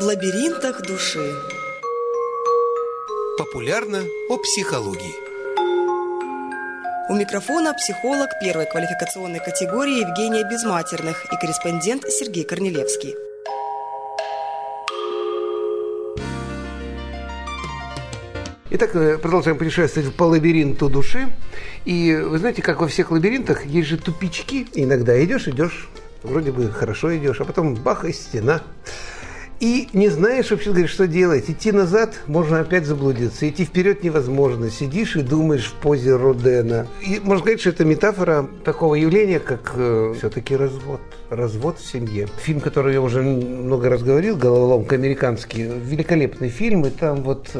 В лабиринтах души. Популярно о психологии. У микрофона психолог первой квалификационной категории Евгения Безматерных и корреспондент Сергей Корнелевский. Итак, э, продолжаем путешествовать по лабиринту души. И вы знаете, как во всех лабиринтах, есть же тупички. Иногда идешь, идешь, вроде бы хорошо идешь, а потом бах, и стена. И не знаешь вообще, говоришь, что делать. Идти назад можно опять заблудиться. Идти вперед невозможно. Сидишь и думаешь в позе Родена. И можно сказать, что это метафора такого явления, как э, все-таки развод. Развод в семье. Фильм, который я уже много раз говорил, «Головоломка» американский, великолепный фильм. И там вот,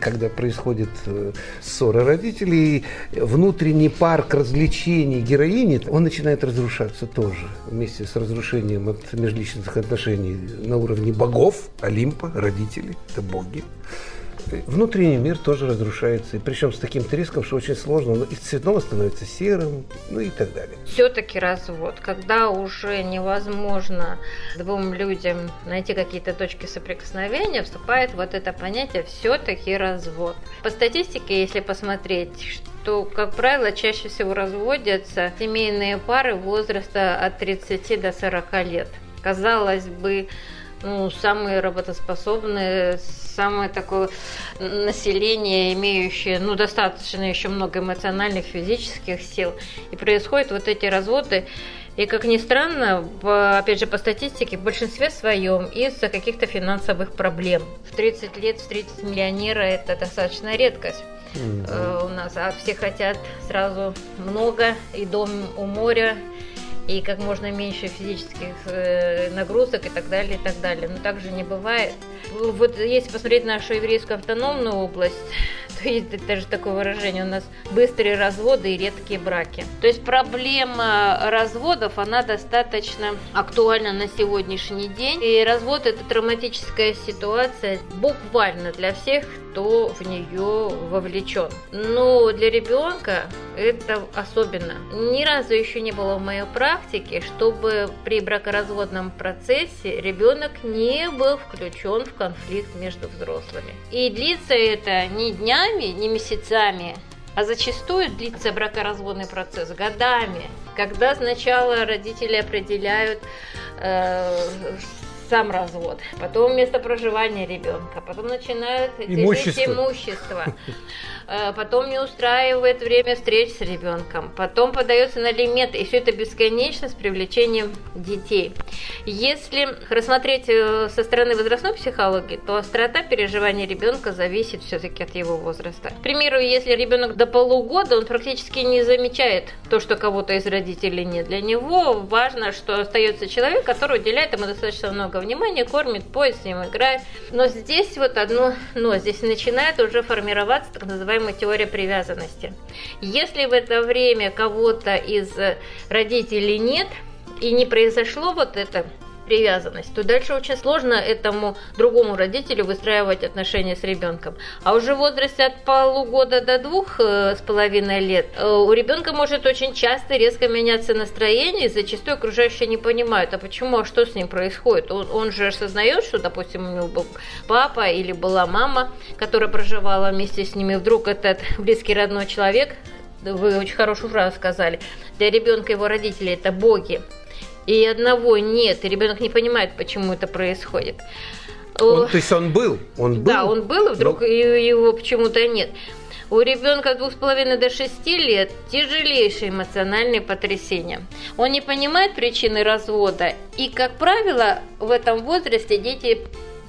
когда происходит э, ссора родителей, внутренний парк развлечений героини, он начинает разрушаться тоже. Вместе с разрушением от межличностных отношений на уровне богов богов Олимпа, родители, это боги. Внутренний мир тоже разрушается, и причем с таким треском, что очень сложно. Из цветного становится серым, ну и так далее. Все-таки развод, когда уже невозможно двум людям найти какие-то точки соприкосновения, вступает вот это понятие все-таки развод. По статистике, если посмотреть, что, как правило, чаще всего разводятся семейные пары возраста от 30 до 40 лет. Казалось бы, ну, самые работоспособные, самое такое население, имеющее ну, достаточно еще много эмоциональных, физических сил. И происходят вот эти разводы. И, как ни странно, по, опять же, по статистике, в большинстве своем из-за каких-то финансовых проблем. В 30 лет встретить миллионера – это достаточно редкость. Mm-hmm. у нас, а все хотят сразу много, и дом у моря, и как можно меньше физических э, нагрузок и так далее, и так далее. Но так же не бывает. Вот если посмотреть нашу еврейскую автономную область, то есть даже такое выражение, у нас быстрые разводы и редкие браки. То есть проблема разводов, она достаточно актуальна на сегодняшний день. И развод – это травматическая ситуация буквально для всех, кто в нее вовлечен. Но для ребенка это особенно. Ни разу еще не было в моей практике, чтобы при бракоразводном процессе ребенок не был включен в конфликт между взрослыми. И длится это не днями, не месяцами, а зачастую длится бракоразводный процесс годами, когда сначала родители определяют э, сам развод, потом место проживания ребенка, потом начинают имущество. делить имущество, э, потом не устраивает время встреч с ребенком, потом подается на алименты, и все это бесконечно с привлечением детей. Если рассмотреть э, со стороны возрастной психологии, то острота переживания ребенка зависит все-таки от его возраста. К примеру, если ребенок до полугода, он практически не замечает то, что кого-то из родителей нет. Для него важно, что остается человек, который уделяет ему достаточно много много внимания, кормит, поет, с ним играет. Но здесь вот одно но. Здесь начинает уже формироваться так называемая теория привязанности. Если в это время кого-то из родителей нет, и не произошло вот это привязанность, то дальше очень сложно этому другому родителю выстраивать отношения с ребенком. А уже в возрасте от полугода до двух э, с половиной лет э, у ребенка может очень часто резко меняться настроение, и зачастую окружающие не понимают, а почему, а что с ним происходит. Он, он же осознает, что, допустим, у него был папа или была мама, которая проживала вместе с ними, вдруг этот близкий родной человек, вы очень хорошую фразу сказали, для ребенка его родители это боги, и одного нет, и ребенок не понимает, почему это происходит. Он, то есть он был, он был. Да, он был, и вдруг но... его почему-то нет. У ребенка с двух с половиной до шести лет тяжелейшие эмоциональные потрясения. Он не понимает причины развода, и, как правило, в этом возрасте дети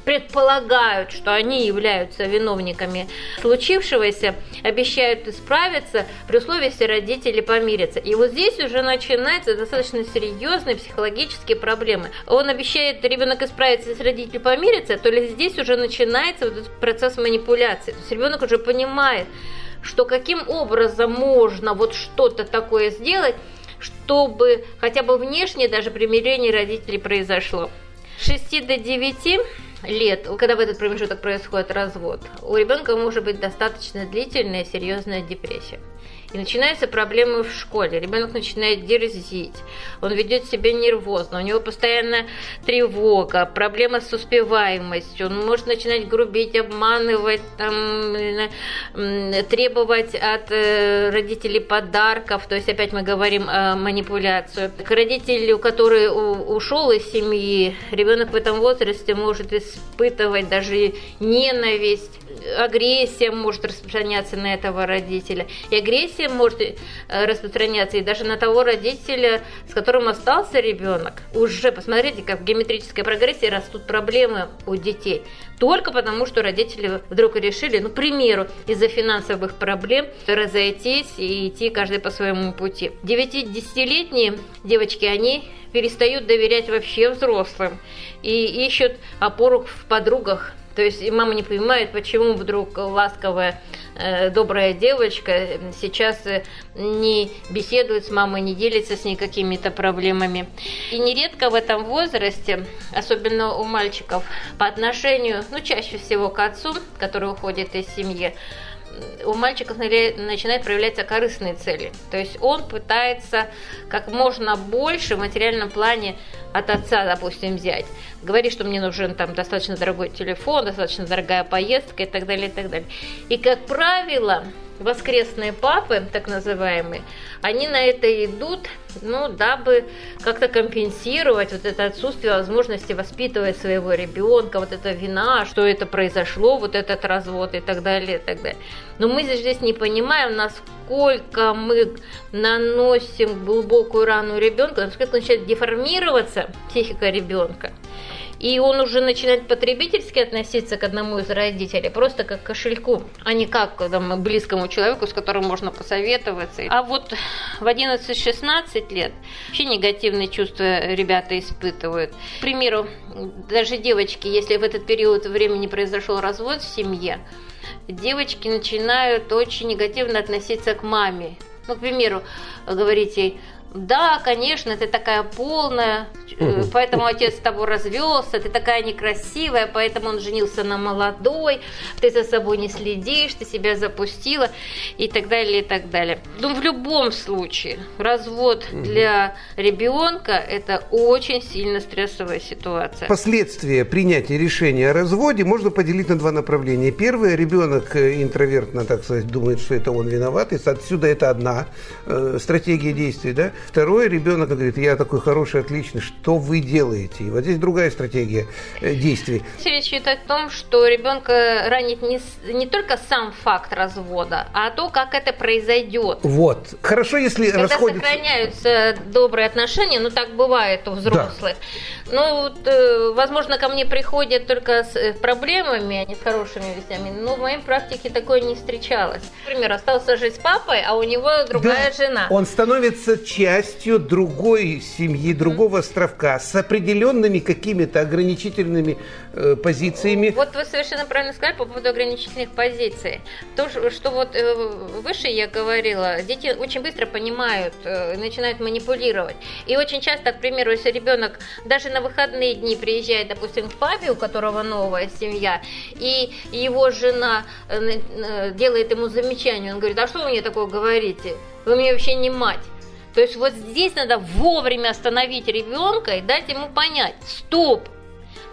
предполагают, что они являются виновниками случившегося, обещают исправиться при условии, если родители помирятся. И вот здесь уже начинаются достаточно серьезные психологические проблемы. Он обещает ребенок исправиться, если родители помирятся, то ли здесь уже начинается вот этот процесс манипуляции. То есть ребенок уже понимает, что каким образом можно вот что-то такое сделать, чтобы хотя бы внешне даже примирение родителей произошло. С 6 до 9 лет, когда в этот промежуток происходит развод, у ребенка может быть достаточно длительная серьезная депрессия. И начинаются проблемы в школе. Ребенок начинает дерзить, он ведет себя нервозно, у него постоянно тревога, проблема с успеваемостью, он может начинать грубить, обманывать, там, требовать от э, родителей подарков, то есть опять мы говорим о манипуляцию. К родителю, который ушел из семьи, ребенок в этом возрасте может испытывать даже ненависть, агрессия может распространяться на этого родителя. И агрессия может э, распространяться и даже на того родителя, с которым остался ребенок. Уже посмотрите, как в геометрической прогрессии растут проблемы у детей. Только потому, что родители вдруг решили, ну, к примеру, из-за финансовых проблем разойтись и идти каждый по своему пути. 9-10-летние девочки, они перестают доверять вообще взрослым и ищут опору в подругах, то есть мама не понимает, почему вдруг ласковая, э, добрая девочка сейчас э, не беседует с мамой, не делится с ней какими-то проблемами. И нередко в этом возрасте, особенно у мальчиков, по отношению, ну чаще всего к отцу, который уходит из семьи, у мальчиков начинают проявляться корыстные цели. То есть он пытается как можно больше в материальном плане от отца, допустим, взять. Говорит, что мне нужен там достаточно дорогой телефон, достаточно дорогая поездка и так далее, и так далее. И, как правило, воскресные папы, так называемые, они на это идут, ну, дабы как-то компенсировать вот это отсутствие возможности воспитывать своего ребенка, вот эта вина, что это произошло, вот этот развод и так далее, и так далее. Но мы здесь не понимаем, насколько мы наносим глубокую рану ребенку, насколько начинает деформироваться психика ребенка и он уже начинает потребительски относиться к одному из родителей, просто как к кошельку, а не как там, близкому человеку, с которым можно посоветоваться. А вот в 11-16 лет вообще негативные чувства ребята испытывают. К примеру, даже девочки, если в этот период времени произошел развод в семье, девочки начинают очень негативно относиться к маме. Ну, к примеру, говорить ей, да, конечно, ты такая полная, э, поэтому отец с тобой развелся, ты такая некрасивая, поэтому он женился на молодой, ты за собой не следишь, ты себя запустила и так далее, и так далее. Ну, в любом случае, развод для ребенка – это очень сильно стрессовая ситуация. Последствия принятия решения о разводе можно поделить на два направления. Первое, ребенок э, интровертно, так сказать, думает, что это он виноват, и отсюда это одна э, стратегия действий, да. Второе, ребенок говорит, я такой хороший, отличный, что вы делаете? И вот здесь другая стратегия э, действий. Речь идет о том, что ребенка ранит не, не только сам факт развода, а то, как это произойдет. Вот. Хорошо, если Когда расходятся... сохраняются добрые отношения, ну так бывает у взрослых. Да. Ну, вот, э, возможно, ко мне приходят только с э, проблемами, а не с хорошими вестями, но в моей практике такое не встречалось. Например, остался жить с папой, а у него другая да. жена. Он становится частью частью другой семьи, другого островка, с определенными какими-то ограничительными э, позициями. Вот вы совершенно правильно сказали по поводу ограничительных позиций. То, что вот э, выше я говорила, дети очень быстро понимают, э, начинают манипулировать. И очень часто, к примеру, если ребенок даже на выходные дни приезжает, допустим, к папе, у которого новая семья, и его жена э, э, делает ему замечание, он говорит, а что вы мне такое говорите? Вы мне вообще не мать. То есть вот здесь надо вовремя остановить ребенка и дать ему понять, стоп,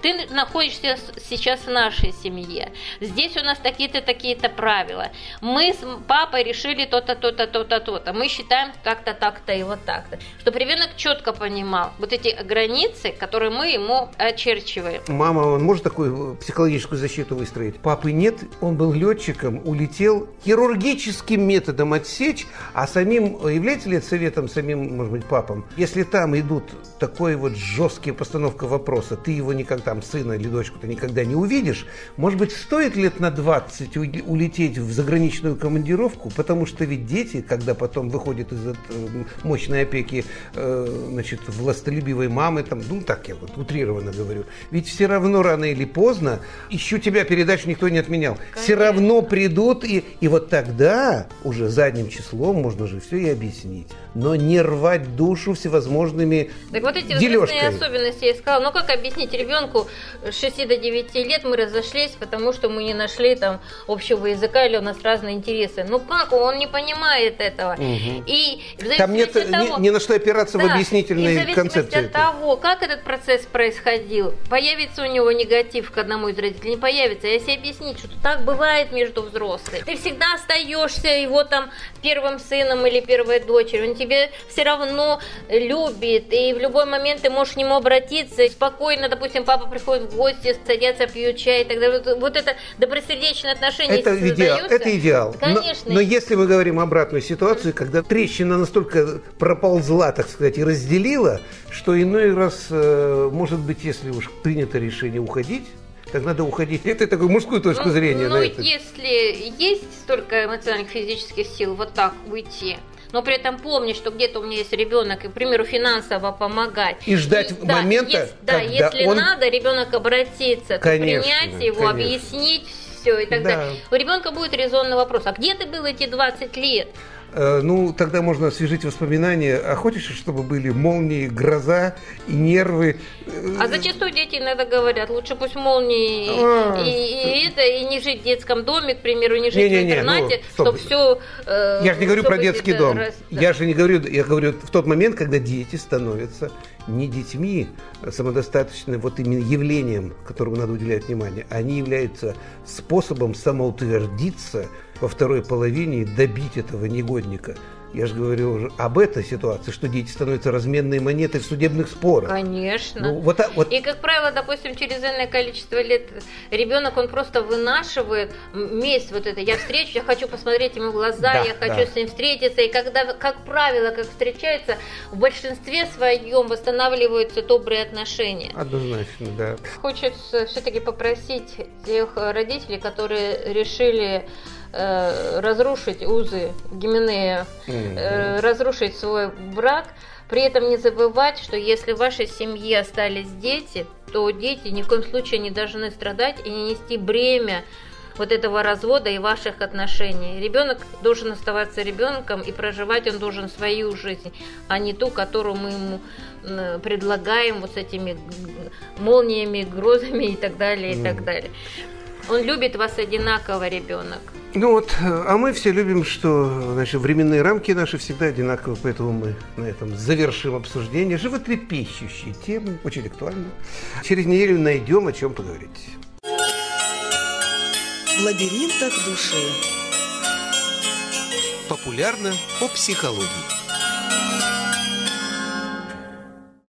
ты находишься сейчас в нашей семье. Здесь у нас такие-то, такие-то правила. Мы с папой решили то-то, то-то, то-то, то-то. Мы считаем так-то, так-то и вот так-то. Чтобы ребенок четко понимал вот эти границы, которые мы ему очерчиваем. Мама, он может такую психологическую защиту выстроить? Папы нет, он был летчиком, улетел хирургическим методом отсечь, а самим, является ли это советом самим, может быть, папам? Если там идут такой вот жесткие постановка вопроса, ты его никогда там сына или дочку ты никогда не увидишь, может быть, стоит лет на 20 улететь в заграничную командировку, потому что ведь дети, когда потом выходят из этой мощной опеки э, значит, властолюбивой мамы, там, ну так я вот утрированно говорю, ведь все равно рано или поздно, ищу тебя передачу никто не отменял, Конечно. все равно придут, и, и вот тогда уже задним числом можно же все и объяснить. Но не рвать душу всевозможными Так вот эти дележками. особенности я сказала, ну как объяснить ребенку, ребенку с 6 до 9 лет мы разошлись, потому что мы не нашли там общего языка или у нас разные интересы. Ну как, он не понимает этого. Мгм. И Там нет того- ни на что опираться в да, и в объяснительной зависимости концепции. от того, как этот процесс происходил, появится у него негатив к одному из родителей, не появится. Если объяснить, что так бывает между взрослыми, ты всегда остаешься его там первым сыном или первой дочерью, он тебе все равно любит, и в любой момент ты можешь к нему обратиться, спокойно, допустим, папа приходит в гости, садятся, пьют чай и так далее. Вот, вот это добросердечное отношение Это идеал, это идеал. Но- Конечно. Но, если мы говорим обратную ситуацию, когда трещина настолько проползла, так сказать, и разделила, что иной раз, э, может быть, если уж принято решение уходить, так надо уходить. Это такую мужскую точку Ну, зрения ну, если есть столько эмоциональных, физических сил вот так уйти, но при этом помнить, что где-то у меня есть ребенок, и, к примеру, финансово помогать. И ждать да, момента, да, когда если он- надо, ребенок обратится, то Конечно, принять его, конечно. объяснить все и так Да. далее. У ребенка будет резонный вопрос: а где ты был эти 20 лет? Э, Ну, тогда можно освежить воспоминания. А хочешь, чтобы были молнии, гроза и нервы? Э, А зачастую дети иногда говорят, лучше пусть молнии А, и, и это, и не жить в детском доме, к примеру, не жить Не-не-не, в интернате, ну, чтобы все... Я же не говорю про детский дом. Я же не говорю, я говорю в тот момент, когда дети становятся не детьми а самодостаточным вот именно явлением, которому надо уделять внимание, они являются способом самоутвердиться во второй половине и добить этого негодника. Я же говорю уже об этой ситуации, что дети становятся разменной монетой в судебных спорах. Конечно. Ну, вот, так- вот И, как правило, допустим, через энное количество лет ребенок, он просто вынашивает месть вот это. Я встречу, я хочу посмотреть ему в глаза, Да, я хочу да. с ним встретиться. И когда, как правило, как встречаются, в большинстве своем восстанавливаются добрые отношения. однозначно, да. Хочется все-таки попросить тех родителей, которые решили э, разрушить узы Гименея, э, разрушить свой брак, при этом не забывать, что если в вашей семье остались дети, то дети ни в коем случае не должны страдать и не нести бремя вот этого развода и ваших отношений. Ребенок должен оставаться ребенком и проживать он должен свою жизнь, а не ту, которую мы ему предлагаем вот с этими молниями, грозами и так далее, и так далее. Он любит вас одинаково, ребенок. Ну вот, э, а мы все любим, что значит, временные рамки наши всегда одинаковы, поэтому мы на этом завершим обсуждение. Животрепещущие темы, очень актуальны. Через неделю найдем о чем поговорить. В лабиринтах души. Популярно о психологии.